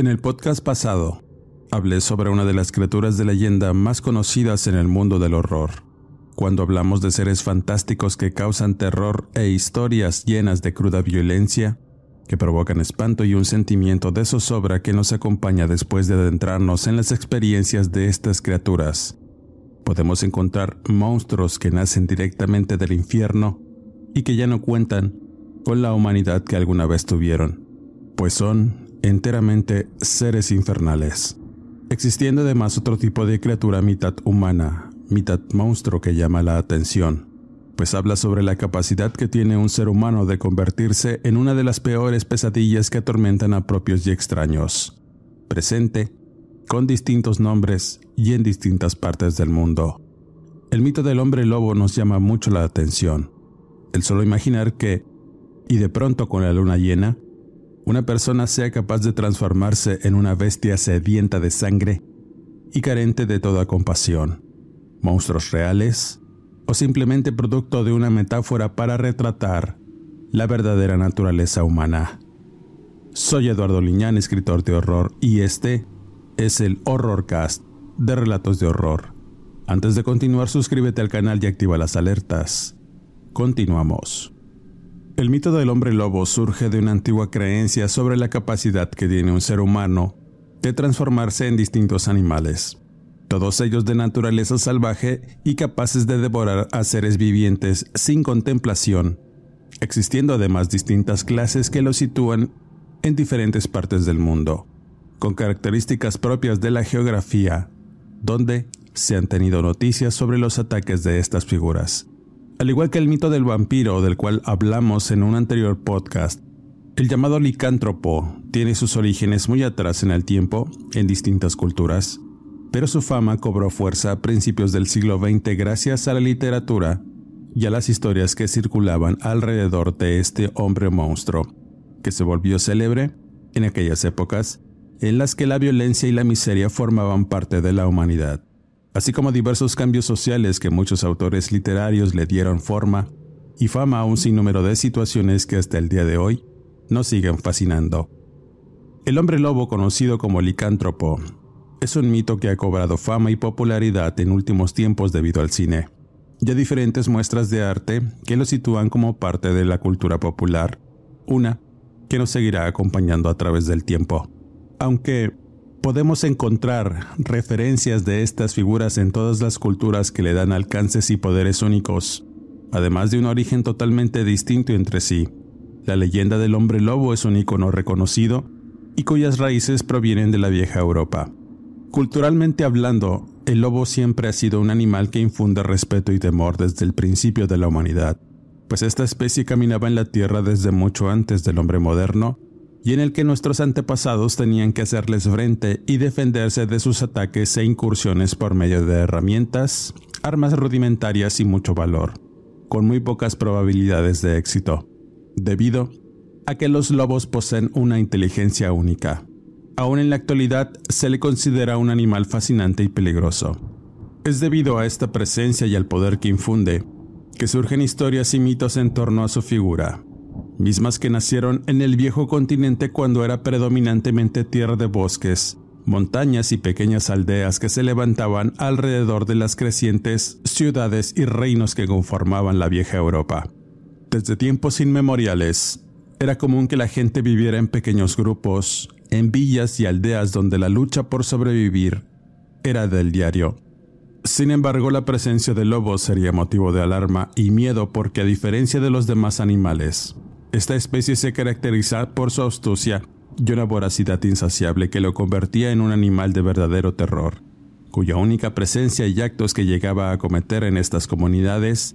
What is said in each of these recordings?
En el podcast pasado, hablé sobre una de las criaturas de leyenda más conocidas en el mundo del horror. Cuando hablamos de seres fantásticos que causan terror e historias llenas de cruda violencia, que provocan espanto y un sentimiento de zozobra que nos acompaña después de adentrarnos en las experiencias de estas criaturas, podemos encontrar monstruos que nacen directamente del infierno y que ya no cuentan con la humanidad que alguna vez tuvieron, pues son enteramente seres infernales, existiendo además otro tipo de criatura mitad humana, mitad monstruo que llama la atención, pues habla sobre la capacidad que tiene un ser humano de convertirse en una de las peores pesadillas que atormentan a propios y extraños, presente, con distintos nombres y en distintas partes del mundo. El mito del hombre lobo nos llama mucho la atención. El solo imaginar que, y de pronto con la luna llena, una persona sea capaz de transformarse en una bestia sedienta de sangre y carente de toda compasión, monstruos reales o simplemente producto de una metáfora para retratar la verdadera naturaleza humana. Soy Eduardo Liñán, escritor de horror, y este es el Horrorcast de Relatos de Horror. Antes de continuar, suscríbete al canal y activa las alertas. Continuamos. El mito del hombre lobo surge de una antigua creencia sobre la capacidad que tiene un ser humano de transformarse en distintos animales, todos ellos de naturaleza salvaje y capaces de devorar a seres vivientes sin contemplación, existiendo además distintas clases que los sitúan en diferentes partes del mundo, con características propias de la geografía, donde se han tenido noticias sobre los ataques de estas figuras. Al igual que el mito del vampiro del cual hablamos en un anterior podcast, el llamado licántropo tiene sus orígenes muy atrás en el tiempo, en distintas culturas, pero su fama cobró fuerza a principios del siglo XX gracias a la literatura y a las historias que circulaban alrededor de este hombre monstruo, que se volvió célebre en aquellas épocas en las que la violencia y la miseria formaban parte de la humanidad así como diversos cambios sociales que muchos autores literarios le dieron forma y fama a un sinnúmero de situaciones que hasta el día de hoy nos siguen fascinando. El hombre lobo conocido como licántropo es un mito que ha cobrado fama y popularidad en últimos tiempos debido al cine, y a diferentes muestras de arte que lo sitúan como parte de la cultura popular, una que nos seguirá acompañando a través del tiempo. Aunque Podemos encontrar referencias de estas figuras en todas las culturas que le dan alcances y poderes únicos, además de un origen totalmente distinto entre sí. La leyenda del hombre lobo es un icono reconocido y cuyas raíces provienen de la vieja Europa. Culturalmente hablando, el lobo siempre ha sido un animal que infunde respeto y temor desde el principio de la humanidad, pues esta especie caminaba en la tierra desde mucho antes del hombre moderno y en el que nuestros antepasados tenían que hacerles frente y defenderse de sus ataques e incursiones por medio de herramientas, armas rudimentarias y mucho valor, con muy pocas probabilidades de éxito, debido a que los lobos poseen una inteligencia única. Aún en la actualidad se le considera un animal fascinante y peligroso. Es debido a esta presencia y al poder que infunde que surgen historias y mitos en torno a su figura, mismas que nacieron en el viejo continente cuando era predominantemente tierra de bosques, montañas y pequeñas aldeas que se levantaban alrededor de las crecientes ciudades y reinos que conformaban la vieja Europa. Desde tiempos inmemoriales, era común que la gente viviera en pequeños grupos, en villas y aldeas donde la lucha por sobrevivir era del diario. Sin embargo, la presencia de lobos sería motivo de alarma y miedo porque a diferencia de los demás animales, esta especie se caracteriza por su astucia y una voracidad insaciable que lo convertía en un animal de verdadero terror, cuya única presencia y actos que llegaba a cometer en estas comunidades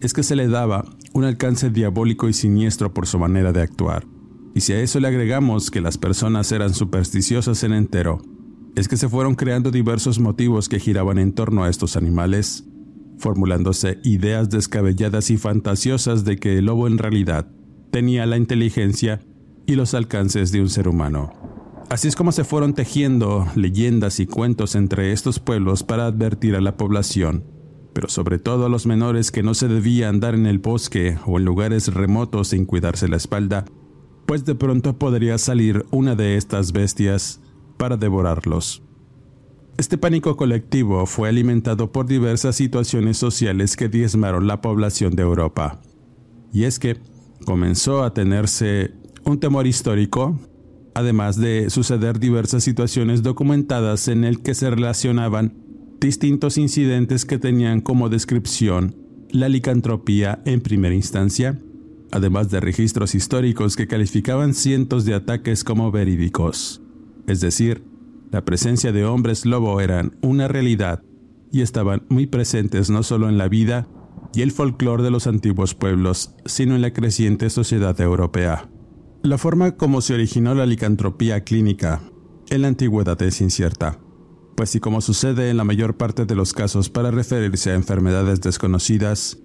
es que se le daba un alcance diabólico y siniestro por su manera de actuar. Y si a eso le agregamos que las personas eran supersticiosas en entero, es que se fueron creando diversos motivos que giraban en torno a estos animales, formulándose ideas descabelladas y fantasiosas de que el lobo en realidad tenía la inteligencia y los alcances de un ser humano. Así es como se fueron tejiendo leyendas y cuentos entre estos pueblos para advertir a la población, pero sobre todo a los menores que no se debía andar en el bosque o en lugares remotos sin cuidarse la espalda, pues de pronto podría salir una de estas bestias para devorarlos. Este pánico colectivo fue alimentado por diversas situaciones sociales que diezmaron la población de Europa. Y es que comenzó a tenerse un temor histórico, además de suceder diversas situaciones documentadas en el que se relacionaban distintos incidentes que tenían como descripción la licantropía en primera instancia, además de registros históricos que calificaban cientos de ataques como verídicos. Es decir, la presencia de hombres lobo eran una realidad y estaban muy presentes no solo en la vida y el folclore de los antiguos pueblos, sino en la creciente sociedad europea. La forma como se originó la licantropía clínica en la antigüedad es incierta, pues y como sucede en la mayor parte de los casos para referirse a enfermedades desconocidas,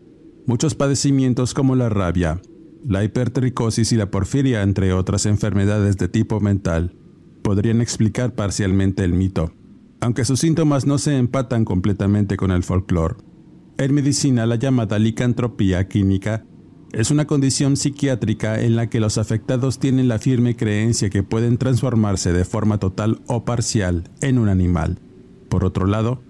muchos padecimientos como la rabia, la hipertricosis y la porfiria, entre otras enfermedades de tipo mental, podrían explicar parcialmente el mito, aunque sus síntomas no se empatan completamente con el folclore. En medicina, la llamada licantropía química es una condición psiquiátrica en la que los afectados tienen la firme creencia que pueden transformarse de forma total o parcial en un animal. Por otro lado,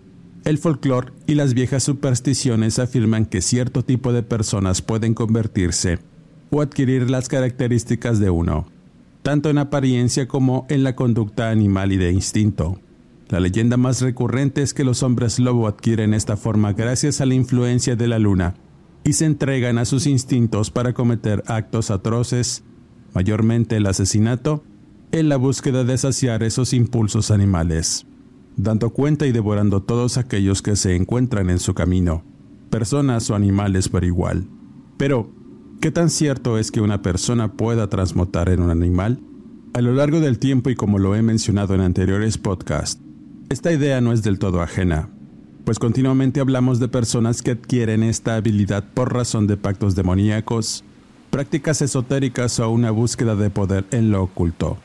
el folclore y las viejas supersticiones afirman que cierto tipo de personas pueden convertirse o adquirir las características de uno, tanto en apariencia como en la conducta animal y de instinto. La leyenda más recurrente es que los hombres lobo adquieren esta forma gracias a la influencia de la luna y se entregan a sus instintos para cometer actos atroces, mayormente el asesinato, en la búsqueda de saciar esos impulsos animales, dando cuenta y devorando todos aquellos que se encuentran en su camino, personas o animales por igual. Pero, ¿Qué tan cierto es que una persona pueda transmutar en un animal? A lo largo del tiempo y como lo he mencionado en anteriores podcasts, esta idea no es del todo ajena, pues continuamente hablamos de personas que adquieren esta habilidad por razón de pactos demoníacos, prácticas esotéricas o una búsqueda de poder en lo oculto,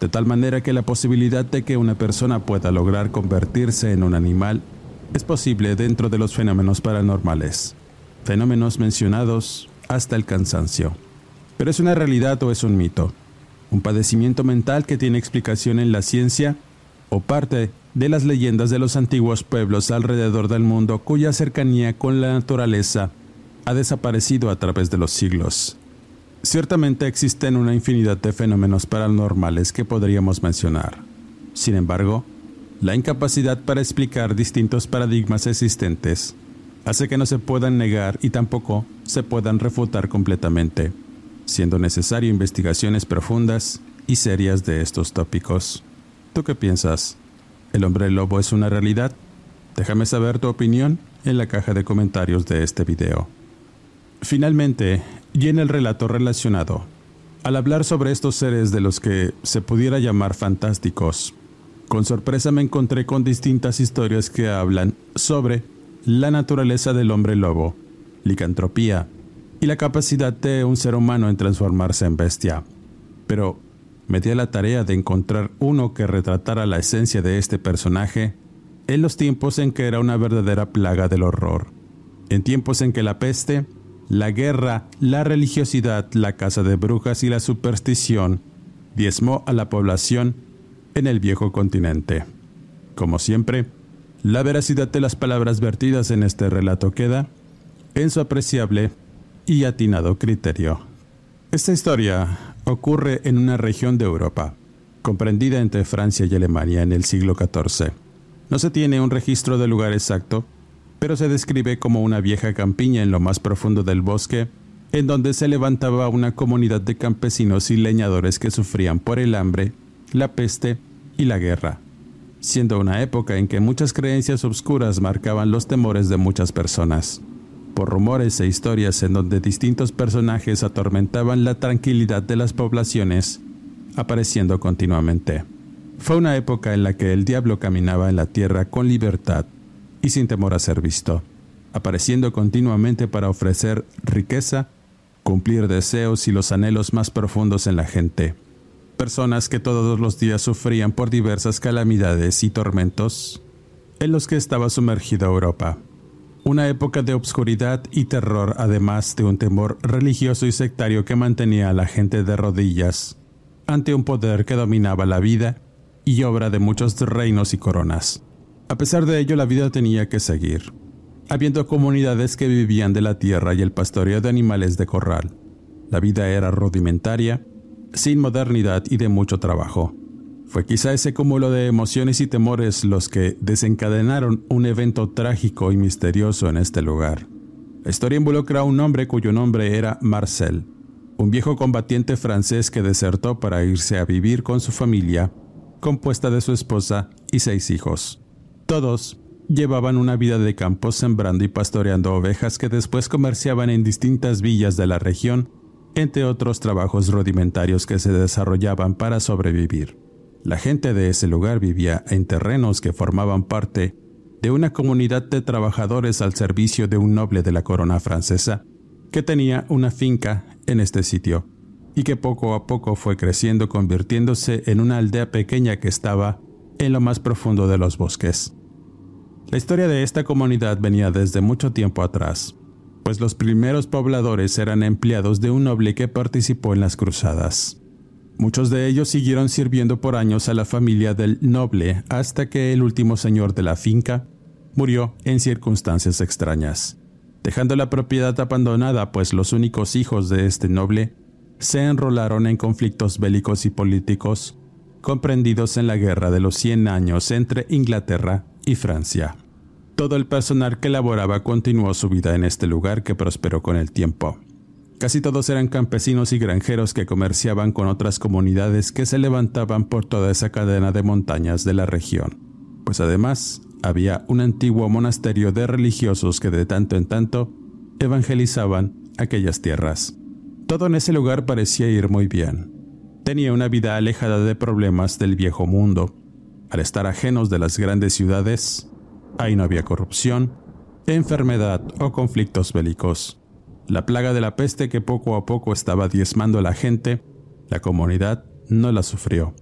de tal manera que la posibilidad de que una persona pueda lograr convertirse en un animal es posible dentro de los fenómenos paranormales, fenómenos mencionados hasta el cansancio. Pero es una realidad o es un mito, un padecimiento mental que tiene explicación en la ciencia o parte de las leyendas de los antiguos pueblos alrededor del mundo cuya cercanía con la naturaleza ha desaparecido a través de los siglos. Ciertamente existen una infinidad de fenómenos paranormales que podríamos mencionar. Sin embargo, la incapacidad para explicar distintos paradigmas existentes hace que no se puedan negar y tampoco se puedan refutar completamente, siendo necesario investigaciones profundas y serias de estos tópicos. ¿Tú qué piensas? ¿El hombre lobo es una realidad? Déjame saber tu opinión en la caja de comentarios de este video. Finalmente, y en el relato relacionado, al hablar sobre estos seres de los que se pudiera llamar fantásticos, con sorpresa me encontré con distintas historias que hablan sobre la naturaleza del hombre lobo, licantropía y la capacidad de un ser humano en transformarse en bestia. Pero me di la tarea de encontrar uno que retratara la esencia de este personaje en los tiempos en que era una verdadera plaga del horror, en tiempos en que la peste, la guerra, la religiosidad, la caza de brujas y la superstición diezmó a la población en el viejo continente. Como siempre, la veracidad de las palabras vertidas en este relato queda en su apreciable y atinado criterio. Esta historia ocurre en una región de Europa, comprendida entre Francia y Alemania en el siglo XIV. No se tiene un registro del lugar exacto, pero se describe como una vieja campiña en lo más profundo del bosque, en donde se levantaba una comunidad de campesinos y leñadores que sufrían por el hambre, la peste y la guerra, siendo una época en que muchas creencias obscuras marcaban los temores de muchas personas, por rumores e historias en donde distintos personajes atormentaban la tranquilidad de las poblaciones, apareciendo continuamente. Fue una época en la que el diablo caminaba en la tierra con libertad y sin temor a ser visto, apareciendo continuamente para ofrecer riqueza, cumplir deseos y los anhelos más profundos en la gente. Personas que todos los días sufrían por diversas calamidades y tormentos en los que estaba sumergida Europa. Una época de obscuridad y terror, además de un temor religioso y sectario que mantenía a la gente de rodillas ante un poder que dominaba la vida y obra de muchos reinos y coronas. A pesar de ello, la vida tenía que seguir, habiendo comunidades que vivían de la tierra y el pastoreo de animales de corral. La vida era rudimentaria, sin modernidad y de mucho trabajo. Fue quizá ese cúmulo de emociones y temores los que desencadenaron un evento trágico y misterioso en este lugar. La historia involucra a un hombre cuyo nombre era Marcel, un viejo combatiente francés que desertó para irse a vivir con su familia, compuesta de su esposa y seis hijos. Todos llevaban una vida de campo sembrando y pastoreando ovejas que después comerciaban en distintas villas de la región, entre otros trabajos rudimentarios que se desarrollaban para sobrevivir. La gente de ese lugar vivía en terrenos que formaban parte de una comunidad de trabajadores al servicio de un noble de la corona francesa que tenía una finca en este sitio y que poco a poco fue creciendo convirtiéndose en una aldea pequeña que estaba en lo más profundo de los bosques. La historia de esta comunidad venía desde mucho tiempo atrás, pues los primeros pobladores eran empleados de un noble que participó en las cruzadas. Muchos de ellos siguieron sirviendo por años a la familia del noble hasta que el último señor de la finca murió en circunstancias extrañas dejando la propiedad abandonada, pues los únicos hijos de este noble se enrolaron en conflictos bélicos y políticos comprendidos en la Guerra de los Cien Años entre Inglaterra y Francia. Todo el personal que laboraba continuó su vida en este lugar que prosperó con el tiempo. Casi todos eran campesinos y granjeros que comerciaban con otras comunidades que se levantaban por toda esa cadena de montañas de la región, pues además había un antiguo monasterio de religiosos que de tanto en tanto evangelizaban aquellas tierras. Todo en ese lugar parecía ir muy bien. Tenía una vida alejada de problemas del viejo mundo. Al estar ajenos de las grandes ciudades, ahí no había corrupción, enfermedad o conflictos bélicos. La plaga de la peste que poco a poco estaba diezmando a la gente, la comunidad no la sufrió.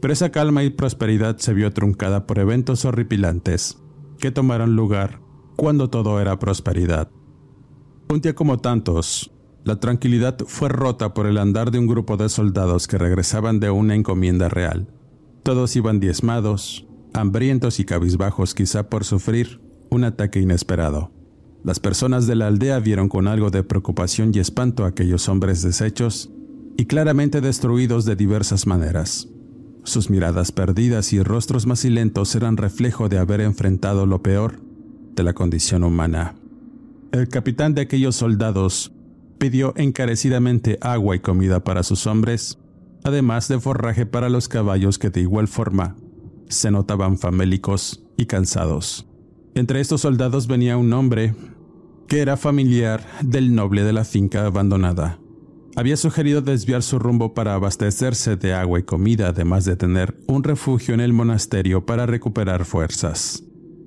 Pero esa calma y prosperidad se vio truncada por eventos horripilantes que tomaron lugar cuando todo era prosperidad. Un día como tantos, la tranquilidad fue rota por el andar de un grupo de soldados que regresaban de una encomienda real. Todos iban diezmados, hambrientos y cabizbajos quizá por sufrir un ataque inesperado. Las personas de la aldea vieron con algo de preocupación y espanto a aquellos hombres deshechos y claramente destruidos de diversas maneras. Sus miradas perdidas y rostros macilentos eran reflejo de haber enfrentado lo peor de la condición humana. El capitán de aquellos soldados pidió encarecidamente agua y comida para sus hombres, además de forraje para los caballos que de igual forma se notaban famélicos y cansados. Entre estos soldados venía un hombre que era familiar del noble de la finca abandonada había sugerido desviar su rumbo para abastecerse de agua y comida, además de tener un refugio en el monasterio para recuperar fuerzas,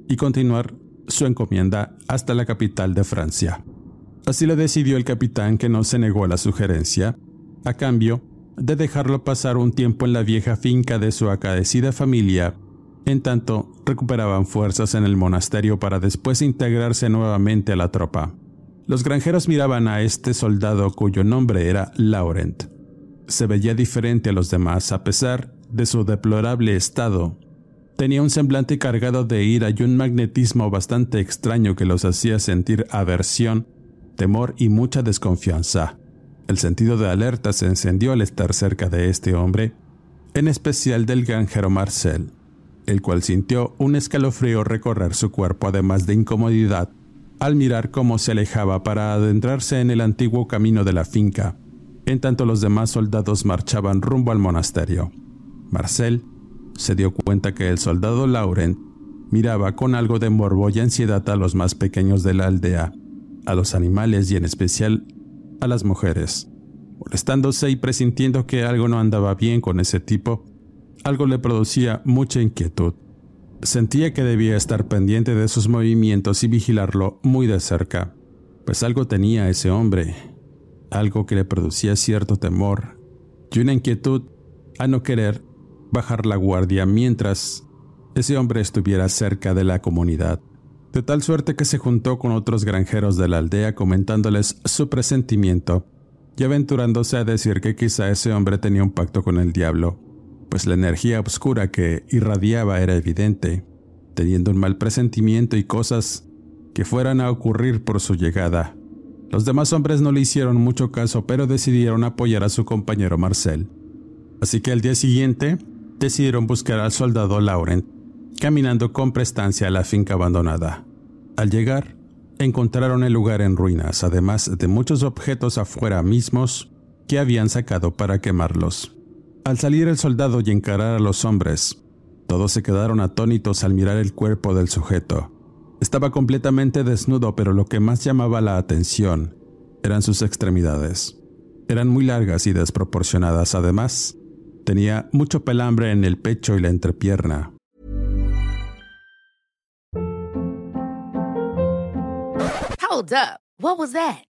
y continuar su encomienda hasta la capital de Francia. Así lo decidió el capitán que no se negó a la sugerencia, a cambio de dejarlo pasar un tiempo en la vieja finca de su acadecida familia, en tanto recuperaban fuerzas en el monasterio para después integrarse nuevamente a la tropa. Los granjeros miraban a este soldado cuyo nombre era Laurent. Se veía diferente a los demás a pesar de su deplorable estado. Tenía un semblante cargado de ira y un magnetismo bastante extraño que los hacía sentir aversión, temor y mucha desconfianza. El sentido de alerta se encendió al estar cerca de este hombre, en especial del granjero Marcel, el cual sintió un escalofrío recorrer su cuerpo además de incomodidad al mirar cómo se alejaba para adentrarse en el antiguo camino de la finca, en tanto los demás soldados marchaban rumbo al monasterio. Marcel se dio cuenta que el soldado Laurent miraba con algo de morbo y ansiedad a los más pequeños de la aldea, a los animales y en especial a las mujeres. Molestándose y presintiendo que algo no andaba bien con ese tipo, algo le producía mucha inquietud. Sentía que debía estar pendiente de sus movimientos y vigilarlo muy de cerca, pues algo tenía ese hombre, algo que le producía cierto temor y una inquietud a no querer bajar la guardia mientras ese hombre estuviera cerca de la comunidad, de tal suerte que se juntó con otros granjeros de la aldea comentándoles su presentimiento y aventurándose a decir que quizá ese hombre tenía un pacto con el diablo, pues la energía oscura que irradiaba era evidente, teniendo un mal presentimiento y cosas que fueran a ocurrir por su llegada. Los demás hombres no le hicieron mucho caso, pero decidieron apoyar a su compañero Marcel. Así que al día siguiente decidieron buscar al soldado Laurent caminando con prestancia a la finca abandonada. Al llegar, encontraron el lugar en ruinas, además de muchos objetos afuera mismos que habían sacado para quemarlos. Al salir el soldado y encarar a los hombres, todos se quedaron atónitos al mirar el cuerpo del sujeto. Estaba completamente desnudo, pero lo que más llamaba la atención eran sus extremidades. Eran muy largas y desproporcionadas, además, tenía mucho pelambre en el pecho y la entrepierna. Hold up.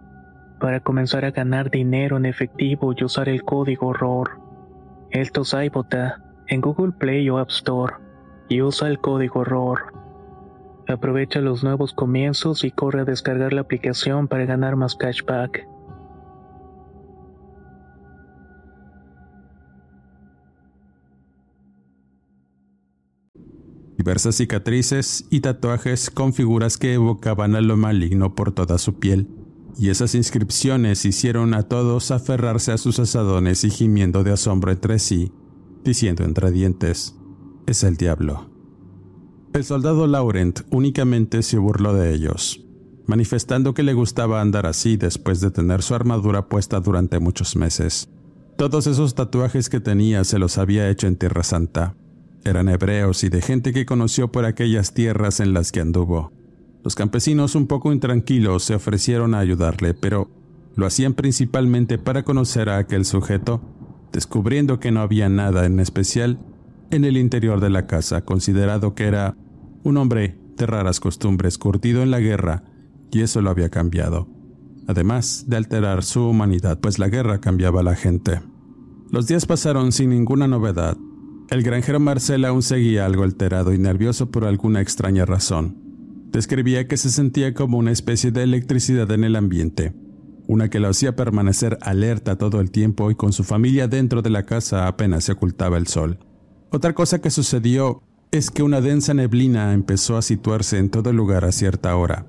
para comenzar a ganar dinero en efectivo y usar el código ROR. Esto es iBota en Google Play o App Store y usa el código ROR. Aprovecha los nuevos comienzos y corre a descargar la aplicación para ganar más cashback. Diversas cicatrices y tatuajes con figuras que evocaban a lo maligno por toda su piel y esas inscripciones hicieron a todos aferrarse a sus asadones y gimiendo de asombro entre sí, diciendo entre dientes, es el diablo. El soldado Laurent únicamente se burló de ellos, manifestando que le gustaba andar así después de tener su armadura puesta durante muchos meses. Todos esos tatuajes que tenía se los había hecho en Tierra Santa. Eran hebreos y de gente que conoció por aquellas tierras en las que anduvo. Los campesinos un poco intranquilos se ofrecieron a ayudarle, pero lo hacían principalmente para conocer a aquel sujeto, descubriendo que no había nada en especial en el interior de la casa, considerado que era un hombre de raras costumbres, curtido en la guerra, y eso lo había cambiado, además de alterar su humanidad, pues la guerra cambiaba a la gente. Los días pasaron sin ninguna novedad. El granjero Marcel aún seguía algo alterado y nervioso por alguna extraña razón. Describía que se sentía como una especie de electricidad en el ambiente, una que lo hacía permanecer alerta todo el tiempo y con su familia dentro de la casa apenas se ocultaba el sol. Otra cosa que sucedió es que una densa neblina empezó a situarse en todo el lugar a cierta hora.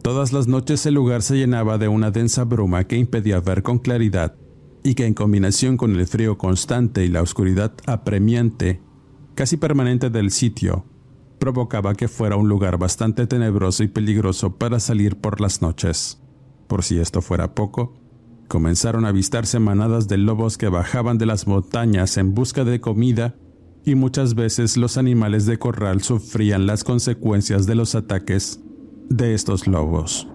Todas las noches el lugar se llenaba de una densa bruma que impedía ver con claridad y que en combinación con el frío constante y la oscuridad apremiante, casi permanente del sitio, provocaba que fuera un lugar bastante tenebroso y peligroso para salir por las noches. Por si esto fuera poco, comenzaron a avistarse manadas de lobos que bajaban de las montañas en busca de comida y muchas veces los animales de corral sufrían las consecuencias de los ataques de estos lobos,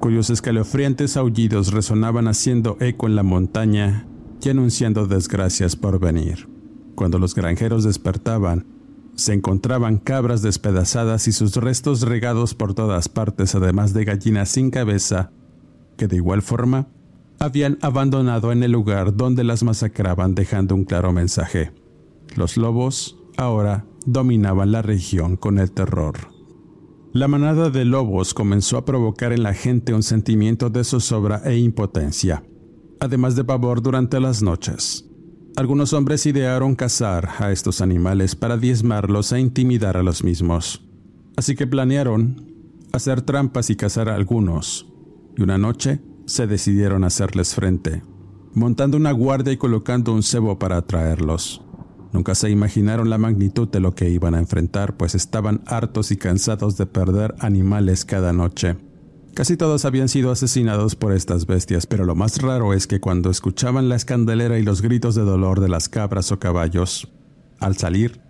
cuyos escalofriantes aullidos resonaban haciendo eco en la montaña y anunciando desgracias por venir. Cuando los granjeros despertaban, se encontraban cabras despedazadas y sus restos regados por todas partes, además de gallinas sin cabeza, que de igual forma habían abandonado en el lugar donde las masacraban dejando un claro mensaje. Los lobos ahora dominaban la región con el terror. La manada de lobos comenzó a provocar en la gente un sentimiento de zozobra e impotencia, además de pavor durante las noches. Algunos hombres idearon cazar a estos animales para diezmarlos e intimidar a los mismos. Así que planearon hacer trampas y cazar a algunos, y una noche se decidieron hacerles frente, montando una guardia y colocando un cebo para atraerlos. Nunca se imaginaron la magnitud de lo que iban a enfrentar, pues estaban hartos y cansados de perder animales cada noche. Casi todos habían sido asesinados por estas bestias, pero lo más raro es que cuando escuchaban la escandalera y los gritos de dolor de las cabras o caballos, al salir,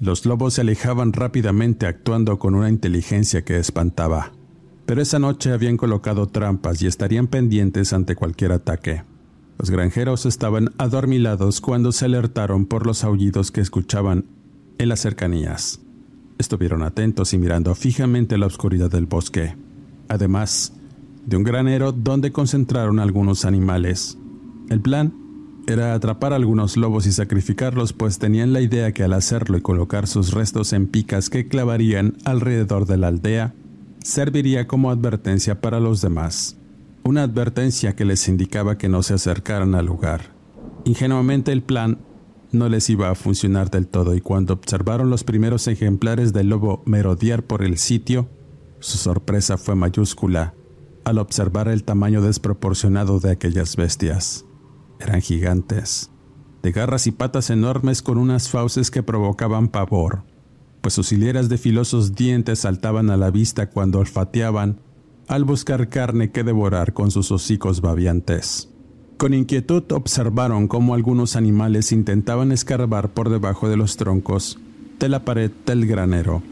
los lobos se alejaban rápidamente actuando con una inteligencia que espantaba. Pero esa noche habían colocado trampas y estarían pendientes ante cualquier ataque. Los granjeros estaban adormilados cuando se alertaron por los aullidos que escuchaban en las cercanías. Estuvieron atentos y mirando fijamente la oscuridad del bosque además de un granero donde concentraron algunos animales. El plan era atrapar algunos lobos y sacrificarlos, pues tenían la idea que al hacerlo y colocar sus restos en picas que clavarían alrededor de la aldea, serviría como advertencia para los demás. Una advertencia que les indicaba que no se acercaran al lugar. Ingenuamente el plan no les iba a funcionar del todo y cuando observaron los primeros ejemplares del lobo merodear por el sitio, su sorpresa fue mayúscula al observar el tamaño desproporcionado de aquellas bestias. Eran gigantes, de garras y patas enormes con unas fauces que provocaban pavor, pues sus hileras de filosos dientes saltaban a la vista cuando olfateaban al buscar carne que devorar con sus hocicos babiantes. Con inquietud observaron cómo algunos animales intentaban escarbar por debajo de los troncos de la pared del granero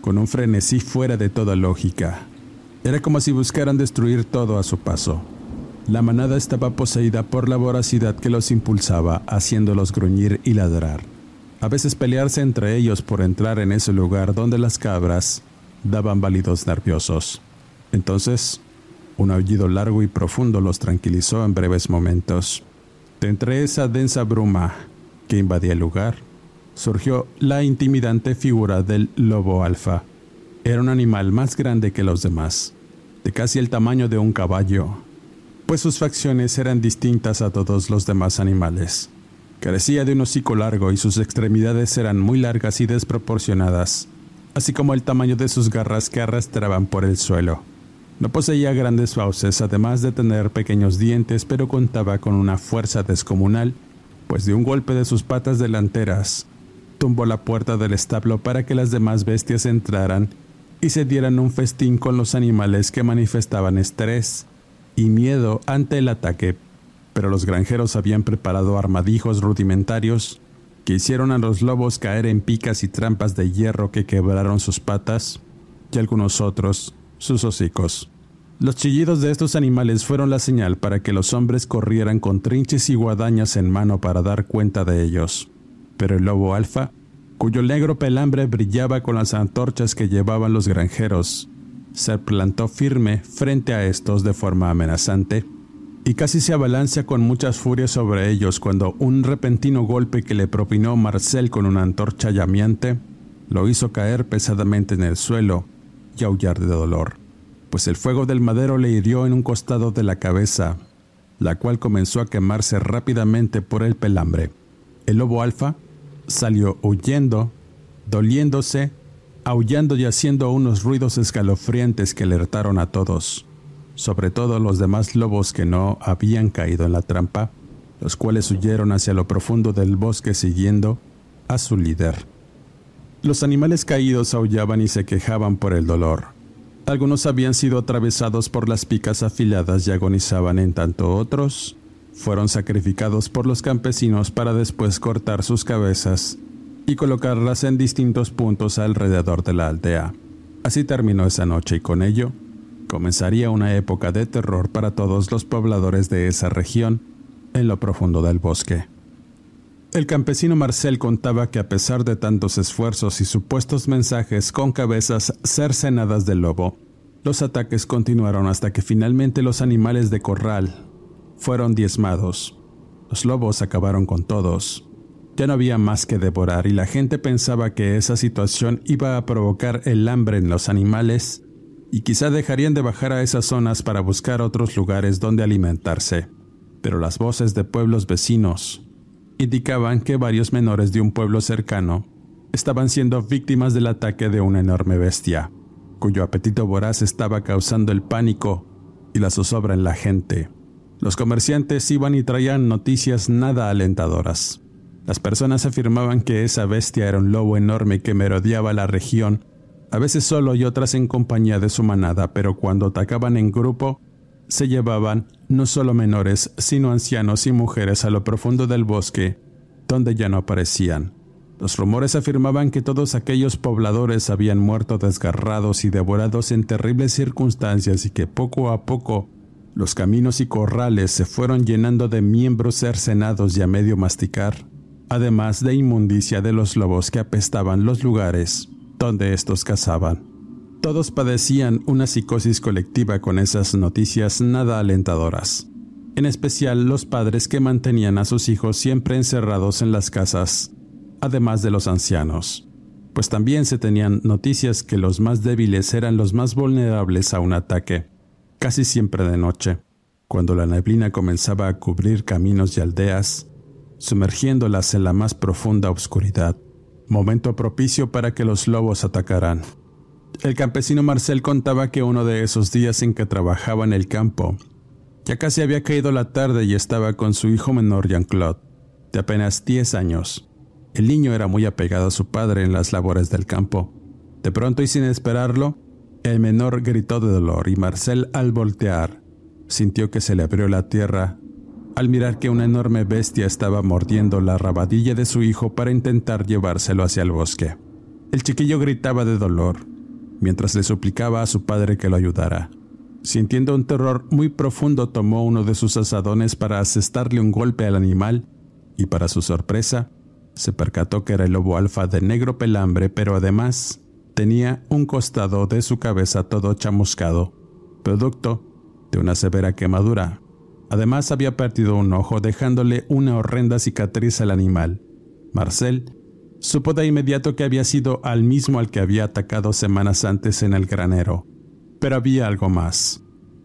con un frenesí fuera de toda lógica. Era como si buscaran destruir todo a su paso. La manada estaba poseída por la voracidad que los impulsaba, haciéndolos gruñir y ladrar. A veces pelearse entre ellos por entrar en ese lugar donde las cabras daban válidos nerviosos. Entonces, un aullido largo y profundo los tranquilizó en breves momentos. De entre esa densa bruma que invadía el lugar, surgió la intimidante figura del lobo alfa. Era un animal más grande que los demás, de casi el tamaño de un caballo, pues sus facciones eran distintas a todos los demás animales. Carecía de un hocico largo y sus extremidades eran muy largas y desproporcionadas, así como el tamaño de sus garras que arrastraban por el suelo. No poseía grandes fauces, además de tener pequeños dientes, pero contaba con una fuerza descomunal, pues de un golpe de sus patas delanteras, tumbó la puerta del establo para que las demás bestias entraran y se dieran un festín con los animales que manifestaban estrés y miedo ante el ataque. Pero los granjeros habían preparado armadijos rudimentarios que hicieron a los lobos caer en picas y trampas de hierro que quebraron sus patas y algunos otros sus hocicos. Los chillidos de estos animales fueron la señal para que los hombres corrieran con trinches y guadañas en mano para dar cuenta de ellos. Pero el lobo alfa, cuyo negro pelambre brillaba con las antorchas que llevaban los granjeros, se plantó firme frente a estos de forma amenazante y casi se abalanza con muchas furias sobre ellos cuando un repentino golpe que le propinó Marcel con una antorcha llameante lo hizo caer pesadamente en el suelo y aullar de dolor, pues el fuego del madero le hirió en un costado de la cabeza, la cual comenzó a quemarse rápidamente por el pelambre. El lobo alfa salió huyendo, doliéndose, aullando y haciendo unos ruidos escalofriantes que alertaron a todos, sobre todo los demás lobos que no habían caído en la trampa, los cuales huyeron hacia lo profundo del bosque siguiendo a su líder. Los animales caídos aullaban y se quejaban por el dolor. Algunos habían sido atravesados por las picas afiladas y agonizaban en tanto otros fueron sacrificados por los campesinos para después cortar sus cabezas y colocarlas en distintos puntos alrededor de la aldea. Así terminó esa noche y con ello comenzaría una época de terror para todos los pobladores de esa región en lo profundo del bosque. El campesino Marcel contaba que a pesar de tantos esfuerzos y supuestos mensajes con cabezas cercenadas del lobo, los ataques continuaron hasta que finalmente los animales de corral fueron diezmados. Los lobos acabaron con todos. Ya no había más que devorar y la gente pensaba que esa situación iba a provocar el hambre en los animales y quizá dejarían de bajar a esas zonas para buscar otros lugares donde alimentarse. Pero las voces de pueblos vecinos, indicaban que varios menores de un pueblo cercano estaban siendo víctimas del ataque de una enorme bestia, cuyo apetito voraz estaba causando el pánico y la zozobra en la gente. Los comerciantes iban y traían noticias nada alentadoras. Las personas afirmaban que esa bestia era un lobo enorme que merodeaba la región, a veces solo y otras en compañía de su manada, pero cuando atacaban en grupo, se llevaban no solo menores, sino ancianos y mujeres a lo profundo del bosque, donde ya no aparecían. Los rumores afirmaban que todos aquellos pobladores habían muerto desgarrados y devorados en terribles circunstancias y que poco a poco los caminos y corrales se fueron llenando de miembros cercenados y a medio masticar, además de inmundicia de los lobos que apestaban los lugares donde estos cazaban. Todos padecían una psicosis colectiva con esas noticias nada alentadoras, en especial los padres que mantenían a sus hijos siempre encerrados en las casas, además de los ancianos, pues también se tenían noticias que los más débiles eran los más vulnerables a un ataque, casi siempre de noche, cuando la neblina comenzaba a cubrir caminos y aldeas, sumergiéndolas en la más profunda oscuridad, momento propicio para que los lobos atacaran. El campesino Marcel contaba que uno de esos días en que trabajaba en el campo, ya casi había caído la tarde y estaba con su hijo menor Jean-Claude, de apenas 10 años. El niño era muy apegado a su padre en las labores del campo. De pronto y sin esperarlo, el menor gritó de dolor y Marcel al voltear sintió que se le abrió la tierra al mirar que una enorme bestia estaba mordiendo la rabadilla de su hijo para intentar llevárselo hacia el bosque. El chiquillo gritaba de dolor mientras le suplicaba a su padre que lo ayudara. Sintiendo un terror muy profundo, tomó uno de sus asadones para asestarle un golpe al animal y para su sorpresa, se percató que era el lobo alfa de negro pelambre, pero además tenía un costado de su cabeza todo chamuscado, producto de una severa quemadura. Además había perdido un ojo dejándole una horrenda cicatriz al animal. Marcel Supo de inmediato que había sido al mismo al que había atacado semanas antes en el granero. Pero había algo más,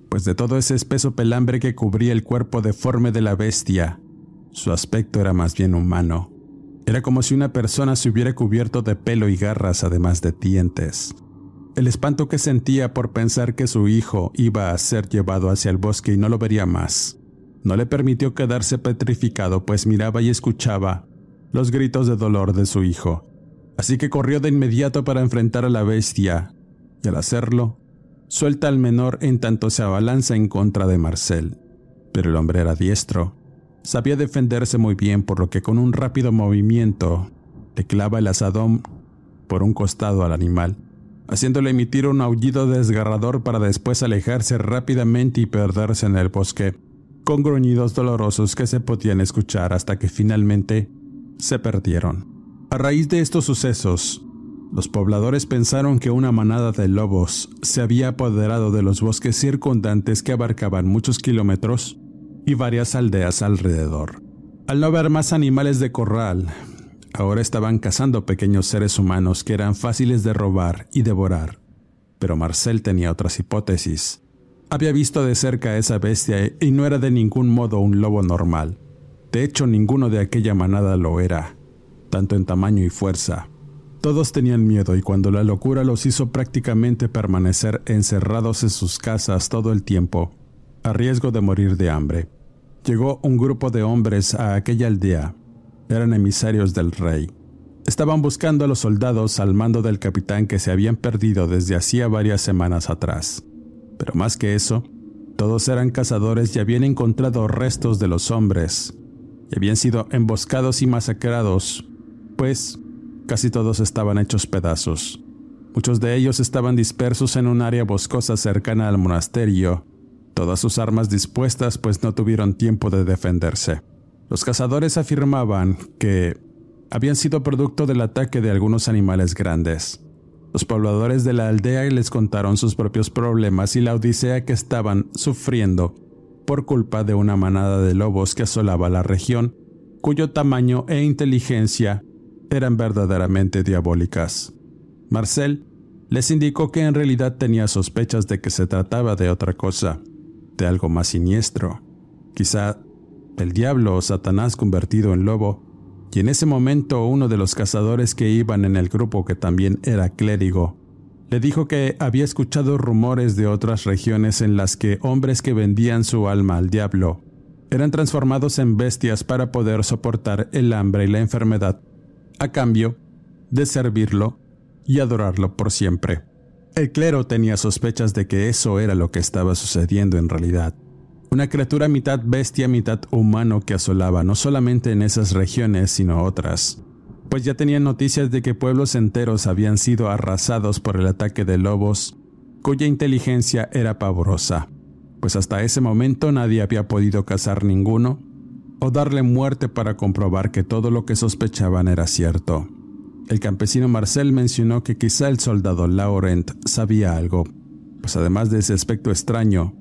pues de todo ese espeso pelambre que cubría el cuerpo deforme de la bestia, su aspecto era más bien humano. Era como si una persona se hubiera cubierto de pelo y garras además de dientes. El espanto que sentía por pensar que su hijo iba a ser llevado hacia el bosque y no lo vería más, no le permitió quedarse petrificado, pues miraba y escuchaba los gritos de dolor de su hijo. Así que corrió de inmediato para enfrentar a la bestia, y al hacerlo, suelta al menor en tanto se abalanza en contra de Marcel. Pero el hombre era diestro. Sabía defenderse muy bien, por lo que con un rápido movimiento le clava el asadón por un costado al animal haciéndole emitir un aullido desgarrador para después alejarse rápidamente y perderse en el bosque, con gruñidos dolorosos que se podían escuchar hasta que finalmente se perdieron. A raíz de estos sucesos, los pobladores pensaron que una manada de lobos se había apoderado de los bosques circundantes que abarcaban muchos kilómetros y varias aldeas alrededor. Al no ver más animales de corral, Ahora estaban cazando pequeños seres humanos que eran fáciles de robar y devorar. Pero Marcel tenía otras hipótesis. Había visto de cerca a esa bestia y no era de ningún modo un lobo normal. De hecho, ninguno de aquella manada lo era, tanto en tamaño y fuerza. Todos tenían miedo y cuando la locura los hizo prácticamente permanecer encerrados en sus casas todo el tiempo, a riesgo de morir de hambre, llegó un grupo de hombres a aquella aldea eran emisarios del rey. Estaban buscando a los soldados al mando del capitán que se habían perdido desde hacía varias semanas atrás. Pero más que eso, todos eran cazadores y habían encontrado restos de los hombres, y habían sido emboscados y masacrados, pues casi todos estaban hechos pedazos. Muchos de ellos estaban dispersos en un área boscosa cercana al monasterio, todas sus armas dispuestas pues no tuvieron tiempo de defenderse. Los cazadores afirmaban que habían sido producto del ataque de algunos animales grandes. Los pobladores de la aldea les contaron sus propios problemas y la odisea que estaban sufriendo por culpa de una manada de lobos que asolaba la región, cuyo tamaño e inteligencia eran verdaderamente diabólicas. Marcel les indicó que en realidad tenía sospechas de que se trataba de otra cosa, de algo más siniestro, quizá el diablo o Satanás convertido en lobo, y en ese momento uno de los cazadores que iban en el grupo, que también era clérigo, le dijo que había escuchado rumores de otras regiones en las que hombres que vendían su alma al diablo eran transformados en bestias para poder soportar el hambre y la enfermedad, a cambio de servirlo y adorarlo por siempre. El clero tenía sospechas de que eso era lo que estaba sucediendo en realidad. Una criatura mitad bestia, mitad humano que asolaba no solamente en esas regiones, sino otras, pues ya tenían noticias de que pueblos enteros habían sido arrasados por el ataque de lobos, cuya inteligencia era pavorosa, pues hasta ese momento nadie había podido cazar ninguno o darle muerte para comprobar que todo lo que sospechaban era cierto. El campesino Marcel mencionó que quizá el soldado Laurent sabía algo, pues además de ese aspecto extraño,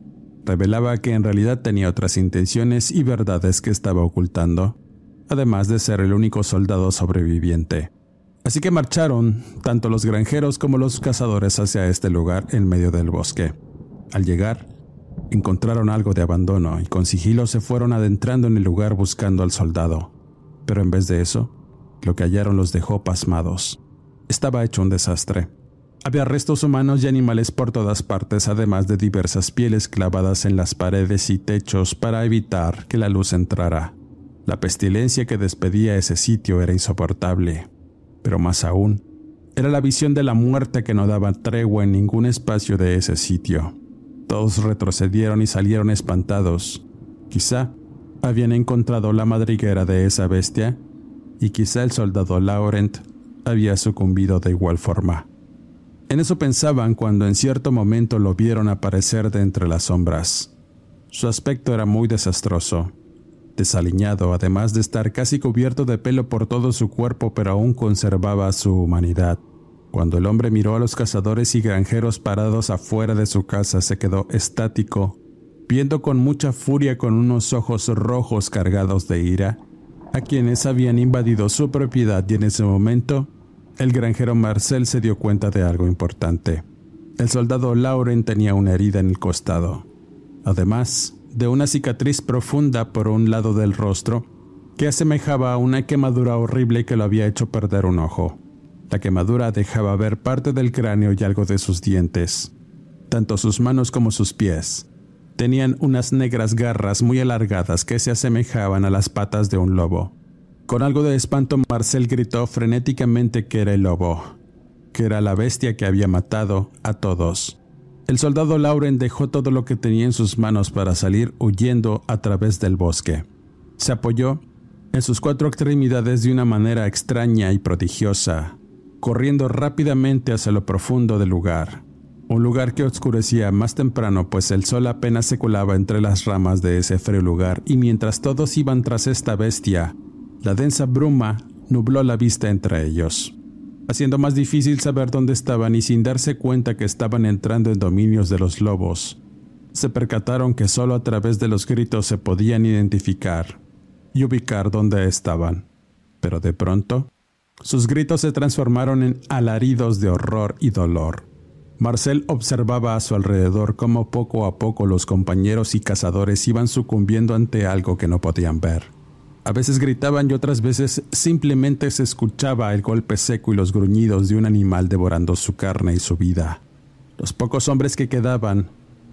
revelaba que en realidad tenía otras intenciones y verdades que estaba ocultando, además de ser el único soldado sobreviviente. Así que marcharon tanto los granjeros como los cazadores hacia este lugar en medio del bosque. Al llegar, encontraron algo de abandono y con sigilo se fueron adentrando en el lugar buscando al soldado. Pero en vez de eso, lo que hallaron los dejó pasmados. Estaba hecho un desastre. Había restos humanos y animales por todas partes, además de diversas pieles clavadas en las paredes y techos para evitar que la luz entrara. La pestilencia que despedía ese sitio era insoportable, pero más aún, era la visión de la muerte que no daba tregua en ningún espacio de ese sitio. Todos retrocedieron y salieron espantados. Quizá habían encontrado la madriguera de esa bestia y quizá el soldado Laurent había sucumbido de igual forma. En eso pensaban cuando en cierto momento lo vieron aparecer de entre las sombras. Su aspecto era muy desastroso, desaliñado, además de estar casi cubierto de pelo por todo su cuerpo, pero aún conservaba su humanidad. Cuando el hombre miró a los cazadores y granjeros parados afuera de su casa, se quedó estático, viendo con mucha furia con unos ojos rojos cargados de ira a quienes habían invadido su propiedad y en ese momento el granjero Marcel se dio cuenta de algo importante. El soldado Lauren tenía una herida en el costado, además de una cicatriz profunda por un lado del rostro que asemejaba a una quemadura horrible que lo había hecho perder un ojo. La quemadura dejaba ver parte del cráneo y algo de sus dientes. Tanto sus manos como sus pies tenían unas negras garras muy alargadas que se asemejaban a las patas de un lobo. Con algo de espanto, Marcel gritó frenéticamente que era el lobo, que era la bestia que había matado a todos. El soldado Lauren dejó todo lo que tenía en sus manos para salir huyendo a través del bosque. Se apoyó en sus cuatro extremidades de una manera extraña y prodigiosa, corriendo rápidamente hacia lo profundo del lugar, un lugar que oscurecía más temprano pues el sol apenas se colaba entre las ramas de ese frío lugar y mientras todos iban tras esta bestia, la densa bruma nubló la vista entre ellos haciendo más difícil saber dónde estaban y sin darse cuenta que estaban entrando en dominios de los lobos. Se percataron que solo a través de los gritos se podían identificar y ubicar dónde estaban. Pero de pronto, sus gritos se transformaron en alaridos de horror y dolor. Marcel observaba a su alrededor cómo poco a poco los compañeros y cazadores iban sucumbiendo ante algo que no podían ver. A veces gritaban y otras veces simplemente se escuchaba el golpe seco y los gruñidos de un animal devorando su carne y su vida. Los pocos hombres que quedaban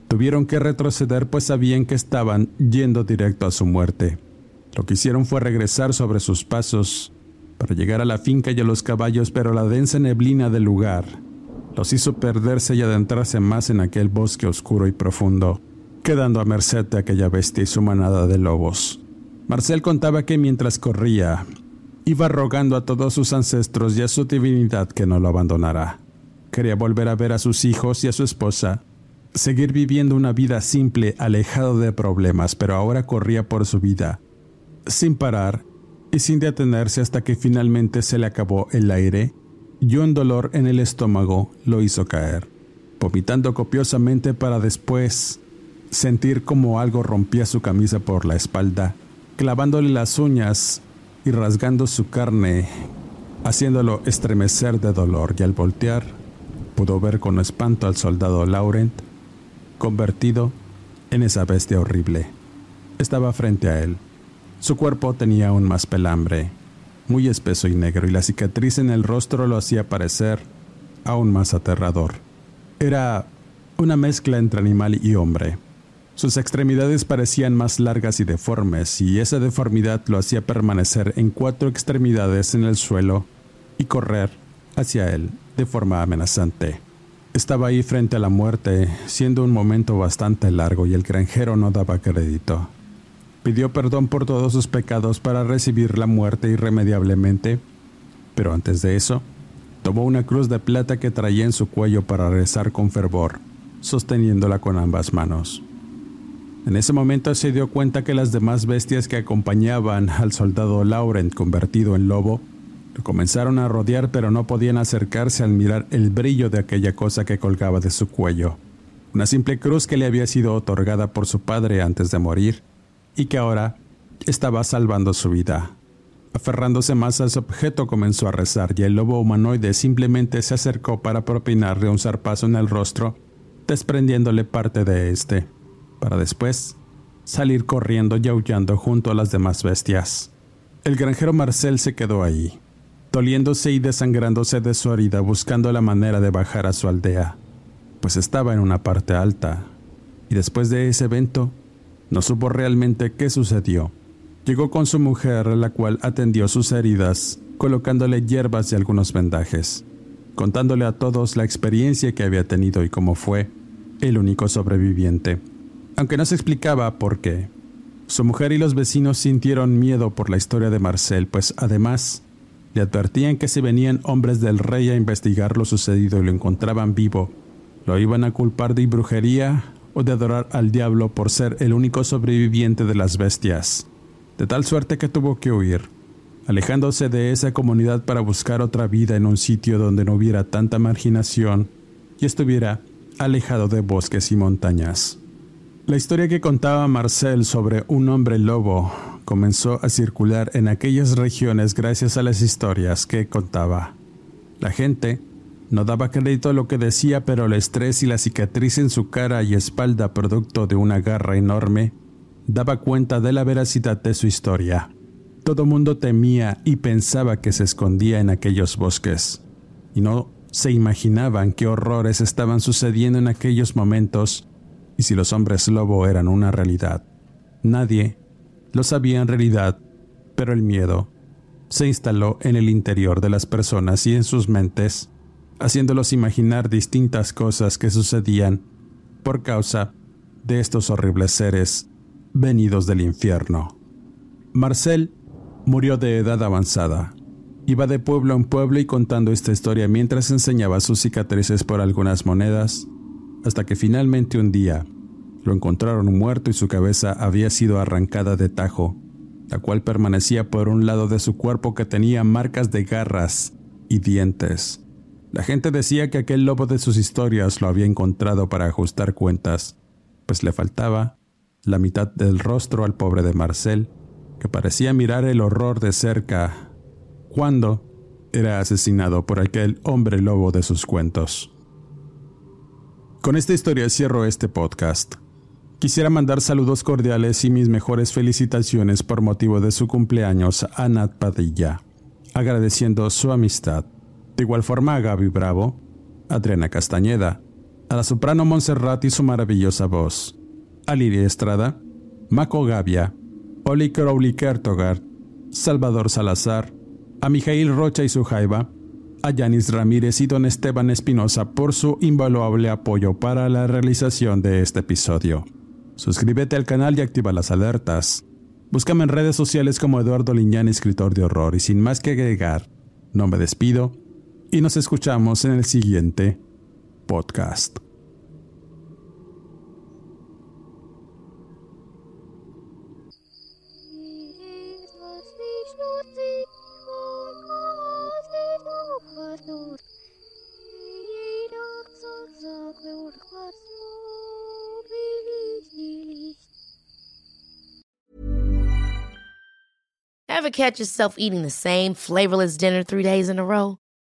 tuvieron que retroceder pues sabían que estaban yendo directo a su muerte. Lo que hicieron fue regresar sobre sus pasos para llegar a la finca y a los caballos, pero la densa neblina del lugar los hizo perderse y adentrarse más en aquel bosque oscuro y profundo, quedando a merced de aquella bestia y su manada de lobos. Marcel contaba que mientras corría, iba rogando a todos sus ancestros y a su divinidad que no lo abandonara. Quería volver a ver a sus hijos y a su esposa, seguir viviendo una vida simple, alejado de problemas, pero ahora corría por su vida, sin parar y sin detenerse hasta que finalmente se le acabó el aire y un dolor en el estómago lo hizo caer, vomitando copiosamente para después sentir como algo rompía su camisa por la espalda clavándole las uñas y rasgando su carne, haciéndolo estremecer de dolor, y al voltear pudo ver con espanto al soldado Laurent convertido en esa bestia horrible. Estaba frente a él. Su cuerpo tenía aún más pelambre, muy espeso y negro, y la cicatriz en el rostro lo hacía parecer aún más aterrador. Era una mezcla entre animal y hombre sus extremidades parecían más largas y deformes, y esa deformidad lo hacía permanecer en cuatro extremidades en el suelo y correr hacia él de forma amenazante. Estaba ahí frente a la muerte, siendo un momento bastante largo y el granjero no daba crédito. Pidió perdón por todos sus pecados para recibir la muerte irremediablemente, pero antes de eso, tomó una cruz de plata que traía en su cuello para rezar con fervor, sosteniéndola con ambas manos. En ese momento se dio cuenta que las demás bestias que acompañaban al soldado Laurent convertido en lobo lo comenzaron a rodear pero no podían acercarse al mirar el brillo de aquella cosa que colgaba de su cuello. Una simple cruz que le había sido otorgada por su padre antes de morir y que ahora estaba salvando su vida. Aferrándose más a ese objeto comenzó a rezar y el lobo humanoide simplemente se acercó para propinarle un zarpazo en el rostro, desprendiéndole parte de este para después salir corriendo y aullando junto a las demás bestias. El granjero Marcel se quedó ahí, doliéndose y desangrándose de su herida buscando la manera de bajar a su aldea, pues estaba en una parte alta, y después de ese evento, no supo realmente qué sucedió. Llegó con su mujer, la cual atendió sus heridas, colocándole hierbas y algunos vendajes, contándole a todos la experiencia que había tenido y cómo fue el único sobreviviente aunque no se explicaba por qué. Su mujer y los vecinos sintieron miedo por la historia de Marcel, pues además le advertían que si venían hombres del rey a investigar lo sucedido y lo encontraban vivo, lo iban a culpar de brujería o de adorar al diablo por ser el único sobreviviente de las bestias, de tal suerte que tuvo que huir, alejándose de esa comunidad para buscar otra vida en un sitio donde no hubiera tanta marginación y estuviera alejado de bosques y montañas. La historia que contaba Marcel sobre un hombre lobo comenzó a circular en aquellas regiones gracias a las historias que contaba. La gente no daba crédito a lo que decía, pero el estrés y la cicatriz en su cara y espalda producto de una garra enorme daba cuenta de la veracidad de su historia. Todo mundo temía y pensaba que se escondía en aquellos bosques, y no se imaginaban qué horrores estaban sucediendo en aquellos momentos y si los hombres lobo eran una realidad. Nadie lo sabía en realidad, pero el miedo se instaló en el interior de las personas y en sus mentes, haciéndolos imaginar distintas cosas que sucedían por causa de estos horribles seres venidos del infierno. Marcel murió de edad avanzada. Iba de pueblo en pueblo y contando esta historia mientras enseñaba sus cicatrices por algunas monedas, hasta que finalmente un día lo encontraron muerto y su cabeza había sido arrancada de tajo, la cual permanecía por un lado de su cuerpo que tenía marcas de garras y dientes. La gente decía que aquel lobo de sus historias lo había encontrado para ajustar cuentas, pues le faltaba la mitad del rostro al pobre de Marcel, que parecía mirar el horror de cerca cuando era asesinado por aquel hombre lobo de sus cuentos. Con esta historia cierro este podcast. Quisiera mandar saludos cordiales y mis mejores felicitaciones por motivo de su cumpleaños a Nat Padilla, agradeciendo su amistad. De igual forma a Gaby Bravo, Adriana Castañeda, a la soprano Montserrat y su maravillosa voz, a Lidia Estrada, Mako Gavia, Oli Crowley Kertogard, Salvador Salazar, a Mijail Rocha y su jaiba, a Yanis Ramírez y don Esteban Espinosa por su invaluable apoyo para la realización de este episodio. Suscríbete al canal y activa las alertas. Búscame en redes sociales como Eduardo Liñán, escritor de horror, y sin más que agregar, no me despido y nos escuchamos en el siguiente podcast. Ever catch yourself eating the same flavorless dinner three days in a row?